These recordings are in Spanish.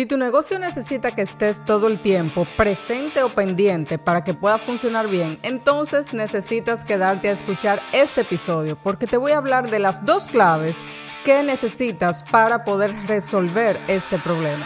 Si tu negocio necesita que estés todo el tiempo presente o pendiente para que pueda funcionar bien, entonces necesitas quedarte a escuchar este episodio porque te voy a hablar de las dos claves que necesitas para poder resolver este problema.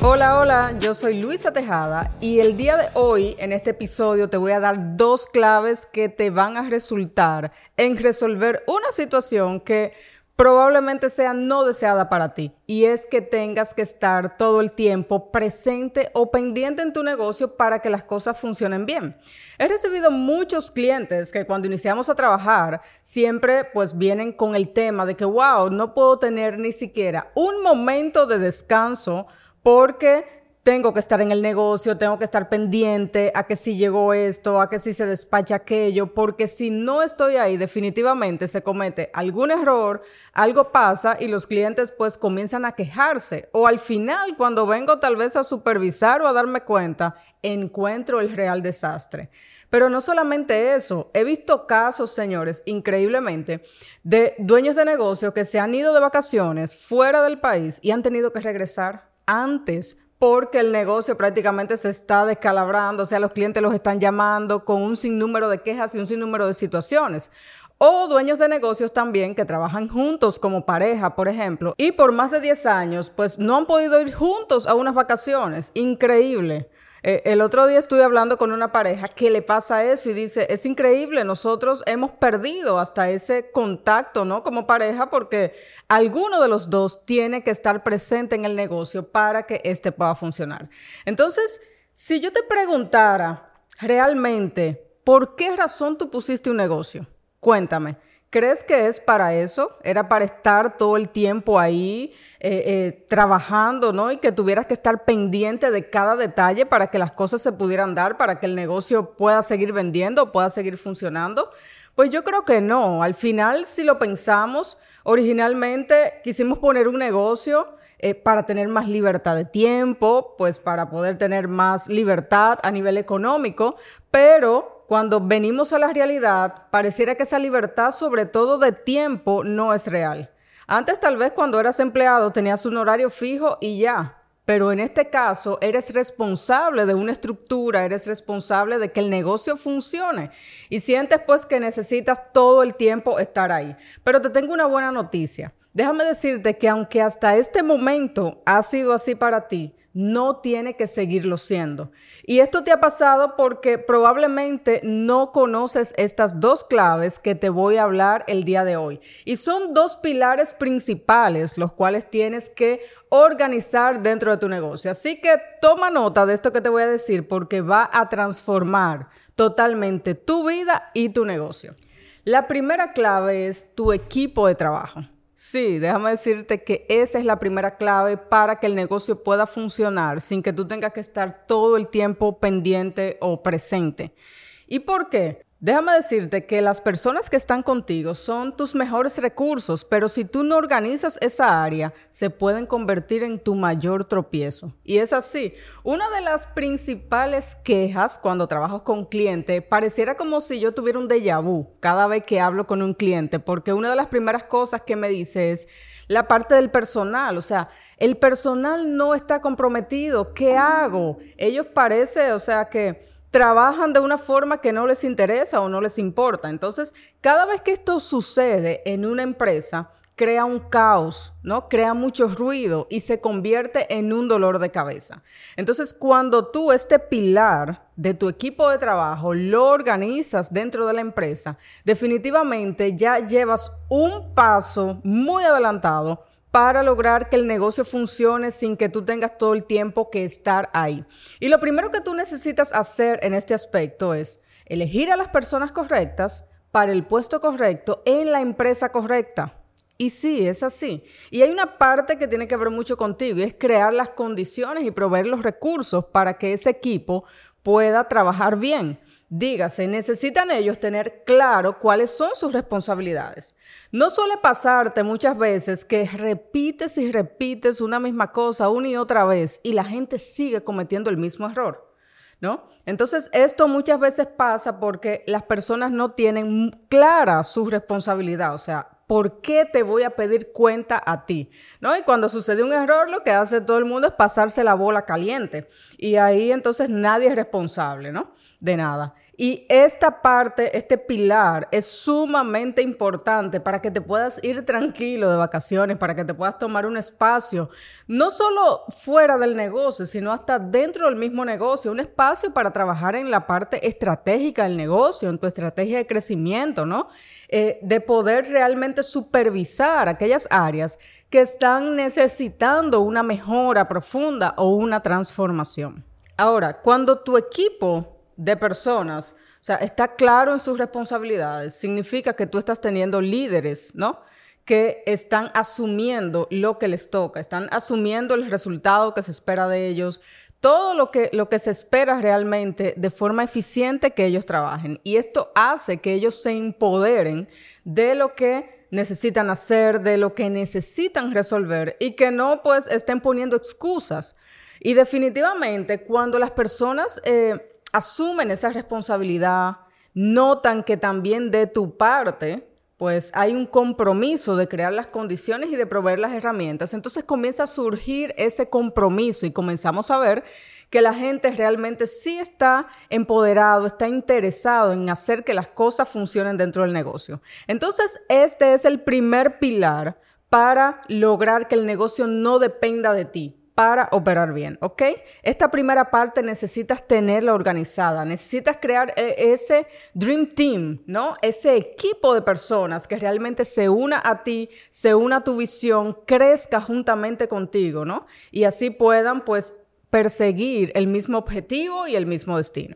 Hola, hola, yo soy Luisa Tejada y el día de hoy en este episodio te voy a dar dos claves que te van a resultar en resolver una situación que probablemente sea no deseada para ti y es que tengas que estar todo el tiempo presente o pendiente en tu negocio para que las cosas funcionen bien. He recibido muchos clientes que cuando iniciamos a trabajar siempre pues vienen con el tema de que wow, no puedo tener ni siquiera un momento de descanso porque tengo que estar en el negocio, tengo que estar pendiente a que si llegó esto, a que si se despacha aquello, porque si no estoy ahí, definitivamente se comete algún error, algo pasa y los clientes pues comienzan a quejarse. O al final, cuando vengo tal vez a supervisar o a darme cuenta, encuentro el real desastre. Pero no solamente eso, he visto casos, señores, increíblemente, de dueños de negocio que se han ido de vacaciones fuera del país y han tenido que regresar antes porque el negocio prácticamente se está descalabrando, o sea, los clientes los están llamando con un sinnúmero de quejas y un sinnúmero de situaciones. O dueños de negocios también que trabajan juntos como pareja, por ejemplo, y por más de 10 años, pues no han podido ir juntos a unas vacaciones. Increíble. Eh, el otro día estuve hablando con una pareja que le pasa eso y dice, es increíble, nosotros hemos perdido hasta ese contacto, ¿no? Como pareja porque alguno de los dos tiene que estar presente en el negocio para que éste pueda funcionar. Entonces, si yo te preguntara realmente, ¿por qué razón tú pusiste un negocio? Cuéntame. ¿Crees que es para eso? ¿Era para estar todo el tiempo ahí eh, eh, trabajando, ¿no? Y que tuvieras que estar pendiente de cada detalle para que las cosas se pudieran dar, para que el negocio pueda seguir vendiendo, pueda seguir funcionando. Pues yo creo que no. Al final, si lo pensamos, originalmente quisimos poner un negocio eh, para tener más libertad de tiempo, pues para poder tener más libertad a nivel económico, pero cuando venimos a la realidad, pareciera que esa libertad, sobre todo de tiempo, no es real. Antes tal vez cuando eras empleado tenías un horario fijo y ya, pero en este caso eres responsable de una estructura, eres responsable de que el negocio funcione y sientes pues que necesitas todo el tiempo estar ahí. Pero te tengo una buena noticia. Déjame decirte que aunque hasta este momento ha sido así para ti, no tiene que seguirlo siendo. Y esto te ha pasado porque probablemente no conoces estas dos claves que te voy a hablar el día de hoy. Y son dos pilares principales los cuales tienes que organizar dentro de tu negocio. Así que toma nota de esto que te voy a decir porque va a transformar totalmente tu vida y tu negocio. La primera clave es tu equipo de trabajo. Sí, déjame decirte que esa es la primera clave para que el negocio pueda funcionar sin que tú tengas que estar todo el tiempo pendiente o presente. ¿Y por qué? Déjame decirte que las personas que están contigo son tus mejores recursos, pero si tú no organizas esa área, se pueden convertir en tu mayor tropiezo. Y es así. Una de las principales quejas cuando trabajo con cliente pareciera como si yo tuviera un déjà vu cada vez que hablo con un cliente, porque una de las primeras cosas que me dice es la parte del personal, o sea, el personal no está comprometido, ¿qué hago? Ellos parece, o sea, que trabajan de una forma que no les interesa o no les importa. Entonces, cada vez que esto sucede en una empresa, crea un caos, ¿no? Crea mucho ruido y se convierte en un dolor de cabeza. Entonces, cuando tú este pilar de tu equipo de trabajo lo organizas dentro de la empresa, definitivamente ya llevas un paso muy adelantado para lograr que el negocio funcione sin que tú tengas todo el tiempo que estar ahí. Y lo primero que tú necesitas hacer en este aspecto es elegir a las personas correctas para el puesto correcto en la empresa correcta. Y sí, es así. Y hay una parte que tiene que ver mucho contigo y es crear las condiciones y proveer los recursos para que ese equipo pueda trabajar bien. Dígase, necesitan ellos tener claro cuáles son sus responsabilidades. No suele pasarte muchas veces que repites y repites una misma cosa una y otra vez y la gente sigue cometiendo el mismo error, ¿no? Entonces, esto muchas veces pasa porque las personas no tienen clara su responsabilidad, o sea, ¿por qué te voy a pedir cuenta a ti? ¿No? Y cuando sucede un error, lo que hace todo el mundo es pasarse la bola caliente. Y ahí entonces nadie es responsable, ¿no? De nada. Y esta parte, este pilar es sumamente importante para que te puedas ir tranquilo de vacaciones, para que te puedas tomar un espacio, no solo fuera del negocio, sino hasta dentro del mismo negocio, un espacio para trabajar en la parte estratégica del negocio, en tu estrategia de crecimiento, ¿no? Eh, de poder realmente supervisar aquellas áreas que están necesitando una mejora profunda o una transformación. Ahora, cuando tu equipo de personas, o sea, está claro en sus responsabilidades, significa que tú estás teniendo líderes, ¿no? Que están asumiendo lo que les toca, están asumiendo el resultado que se espera de ellos, todo lo que, lo que se espera realmente de forma eficiente que ellos trabajen. Y esto hace que ellos se empoderen de lo que necesitan hacer, de lo que necesitan resolver y que no pues estén poniendo excusas. Y definitivamente cuando las personas... Eh, asumen esa responsabilidad, notan que también de tu parte, pues hay un compromiso de crear las condiciones y de proveer las herramientas. Entonces comienza a surgir ese compromiso y comenzamos a ver que la gente realmente sí está empoderado, está interesado en hacer que las cosas funcionen dentro del negocio. Entonces, este es el primer pilar para lograr que el negocio no dependa de ti para operar bien, ¿ok? Esta primera parte necesitas tenerla organizada, necesitas crear eh, ese Dream Team, ¿no? Ese equipo de personas que realmente se una a ti, se una a tu visión, crezca juntamente contigo, ¿no? Y así puedan, pues, perseguir el mismo objetivo y el mismo destino.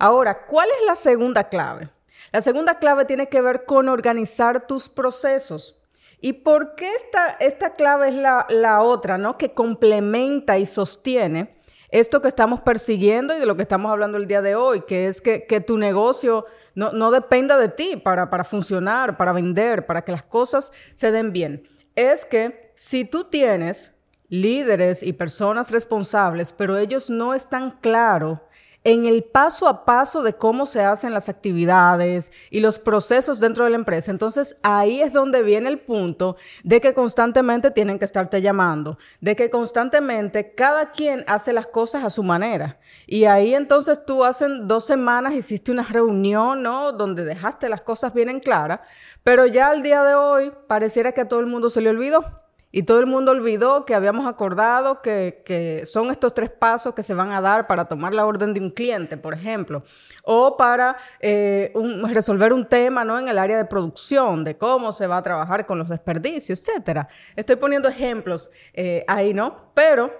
Ahora, ¿cuál es la segunda clave? La segunda clave tiene que ver con organizar tus procesos. ¿Y por qué esta, esta clave es la, otra, ¿no? Que complementa y sostiene esto que estamos persiguiendo y de lo que estamos hablando el día de hoy, que es que, tu negocio no, dependa de ti para, para funcionar, para vender, para que las cosas se den bien. Es que si tú tienes líderes y personas responsables, pero ellos no están claros en el paso a paso de cómo se hacen las actividades y los procesos dentro de la empresa. Entonces ahí es donde viene el punto de que constantemente tienen que estarte llamando, de que constantemente cada quien hace las cosas a su manera. Y ahí entonces tú hace dos semanas hiciste una reunión, ¿no? Donde dejaste las cosas bien en claras, pero ya al día de hoy pareciera que a todo el mundo se le olvidó. Y todo el mundo olvidó que habíamos acordado que, son estos tres pasos que se van a dar para tomar la orden de un cliente, por ejemplo, o para eh, resolver un tema ¿no? en el área de producción, de cómo se va a trabajar con los desperdicios, etc. Estoy poniendo ejemplos eh, ahí, ¿no? Pero,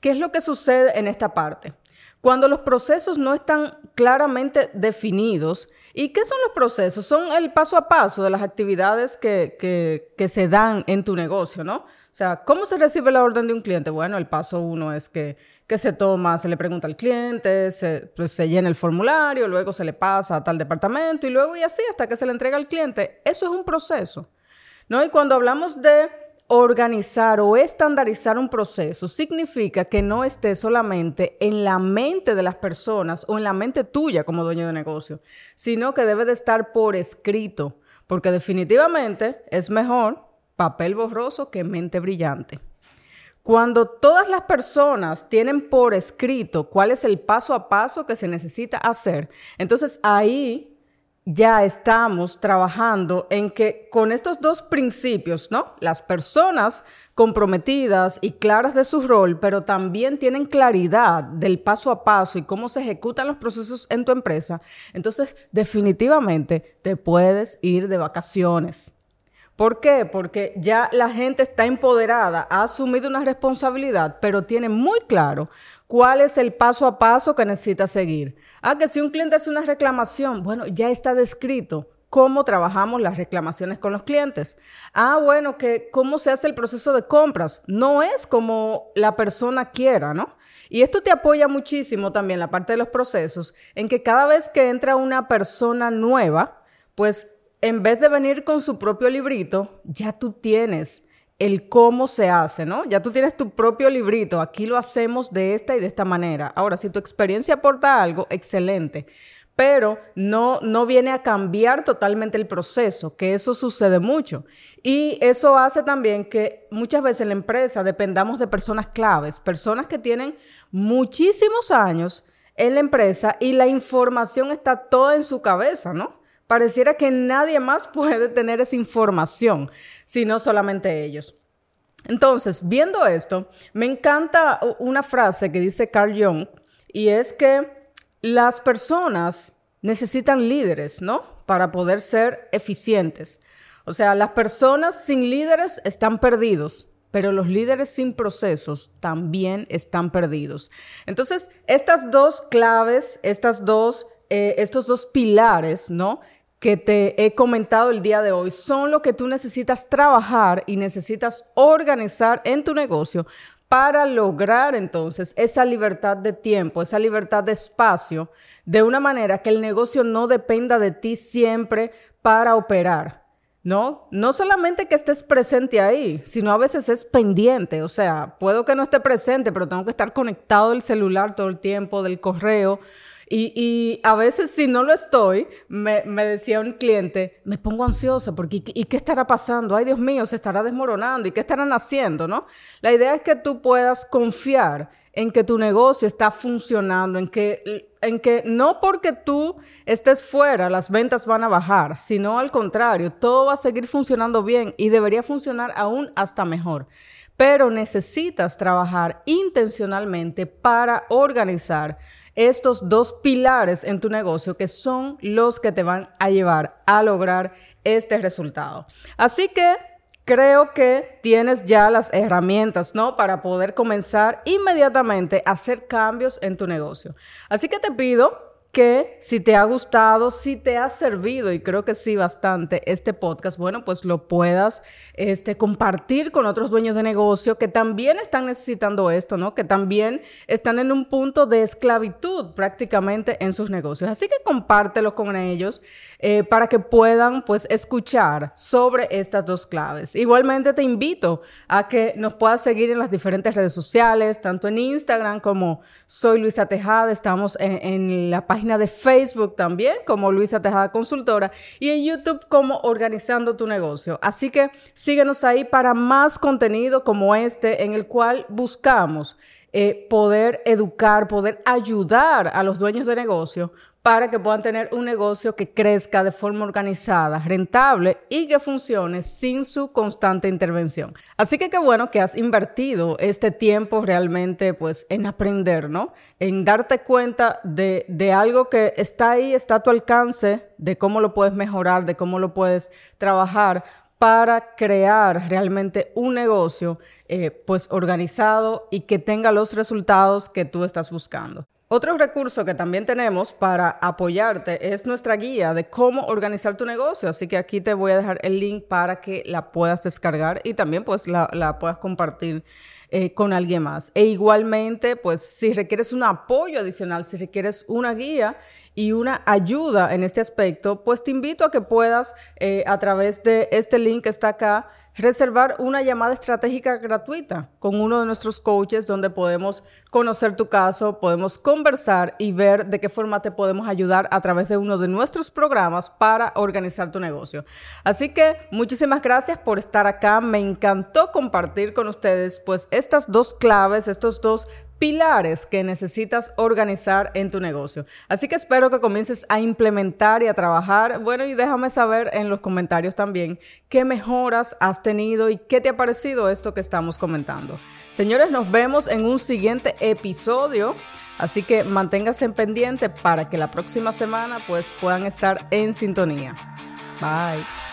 ¿qué es lo que sucede en esta parte? Cuando los procesos no están claramente definidos, ¿Y qué son los procesos? Son el paso a paso de las actividades que, se dan en tu negocio, ¿no? O sea, ¿cómo se recibe la orden de un cliente? Bueno, el paso uno es que, se toma, se le pregunta al cliente, se, pues, se llena el formulario, luego se le pasa a tal departamento y luego y así hasta que se le entrega al cliente. Eso es un proceso, ¿no? Y cuando hablamos de organizar o estandarizar un proceso significa que no esté solamente en la mente de las personas o en la mente tuya como dueño de negocio, sino que debe de estar por escrito, porque definitivamente es mejor papel borroso que mente brillante. Cuando todas las personas tienen por escrito cuál es el paso a paso que se necesita hacer, entonces ahí ya estamos trabajando en que con estos dos principios, ¿no? Las personas comprometidas y claras de su rol, pero también tienen claridad del paso a paso y cómo se ejecutan los procesos en tu empresa, entonces definitivamente te puedes ir de vacaciones. ¿Por qué? Porque ya la gente está empoderada, ha asumido una responsabilidad, pero tiene muy claro cuál es el paso a paso que necesita seguir. Ah, que si un cliente hace una reclamación, bueno, ya está descrito cómo trabajamos las reclamaciones con los clientes. Ah, bueno, que cómo se hace el proceso de compras. No es como la persona quiera, ¿no? Y esto te apoya muchísimo también la parte de los procesos, en que cada vez que entra una persona nueva, pues en vez de venir con su propio librito, ya tú tienes el cómo se hace, ¿no? Ya tú tienes tu propio librito, aquí lo hacemos de esta y de esta manera. Ahora, si tu experiencia aporta algo, excelente. pero no, no viene a cambiar totalmente el proceso, que eso sucede mucho. Y eso hace también que muchas veces en la empresa dependamos de personas claves, personas que tienen muchísimos años en la empresa y la información está toda en su cabeza, ¿no? Pareciera que nadie más puede tener esa información, sino solamente ellos. Entonces, viendo esto, me encanta una frase que dice Carl Jung y es que las personas necesitan líderes, ¿no? Para poder ser eficientes. O sea, las personas sin líderes están perdidos, pero los líderes sin procesos también están perdidos. Entonces, estas dos claves, estas dos, eh, estos dos pilares, ¿no? Que te he comentado el día de hoy son lo que tú necesitas trabajar y necesitas organizar en tu negocio para lograr entonces esa libertad de tiempo, esa libertad de espacio, de una manera que el negocio no dependa de ti siempre para operar. ¿No? No solamente que estés presente ahí, sino a veces es pendiente. O sea, puedo que no esté presente, pero tengo que estar conectado del celular todo el tiempo, del correo, y, a veces si no lo estoy, me, decía un cliente, me pongo ansiosa porque ¿y, qué estará pasando? Ay Dios mío, se estará desmoronando y qué estarán haciendo, ¿no? La idea es que tú puedas confiar en que tu negocio está funcionando, en que, en que no porque tú estés fuera las ventas van a bajar, sino al contrario, todo va a seguir funcionando bien y debería funcionar aún hasta mejor. Pero necesitas trabajar intencionalmente para organizar estos dos pilares en tu negocio que son los que te van a llevar a lograr este resultado. Así que creo que tienes ya las herramientas, ¿no? Para poder comenzar inmediatamente a hacer cambios en tu negocio. Así que te pido que si te ha gustado, si te ha servido, y creo que sí bastante, este podcast, bueno, pues lo puedas este, compartir con otros dueños de negocio que también están necesitando esto, ¿no? Que también están en un punto de esclavitud prácticamente en sus negocios. Así que compártelo con ellos eh, para que puedan, pues, escuchar sobre estas dos claves. Igualmente te invito a que nos puedas seguir en las diferentes redes sociales, tanto en Instagram como soy Luisa Tejada, estamos en, en la página de Facebook también como Luisa Tejada Consultora y en YouTube como Organizando tu negocio. Así que síguenos ahí para más contenido como este en el cual buscamos eh, poder educar, poder ayudar a los dueños de negocio para que puedan tener un negocio que crezca de forma organizada, rentable y que funcione sin su constante intervención. Así que qué bueno que has invertido este tiempo realmente pues en aprender, ¿no? En darte cuenta de, algo que está ahí, está a tu alcance, de cómo lo puedes mejorar, de cómo lo puedes trabajar para crear realmente un negocio eh, pues organizado y que tenga los resultados que tú estás buscando. Otro recurso que también tenemos para apoyarte es nuestra guía de cómo organizar tu negocio. Así que aquí te voy a dejar el link para que la puedas descargar y también pues la, puedas compartir eh, con alguien más. E igualmente, pues si requieres un apoyo adicional, si requieres una guía y una ayuda en este aspecto, pues te invito a que puedas eh, a través de este link que está acá reservar una llamada estratégica gratuita con uno de nuestros coaches donde podemos conocer tu caso, podemos conversar y ver de qué forma te podemos ayudar a través de uno de nuestros programas para organizar tu negocio. Así que muchísimas gracias por estar acá. Me encantó compartir con ustedes pues estas dos claves, estos dos pilares que necesitas organizar en tu negocio. Así que espero que comiences a implementar y a trabajar. Bueno, y déjame saber en los comentarios también qué mejoras has tenido y qué te ha parecido esto que estamos comentando. Señores, nos vemos en un siguiente episodio. Así que manténgase en pendiente para que la próxima semana pues puedan estar en sintonía. Bye.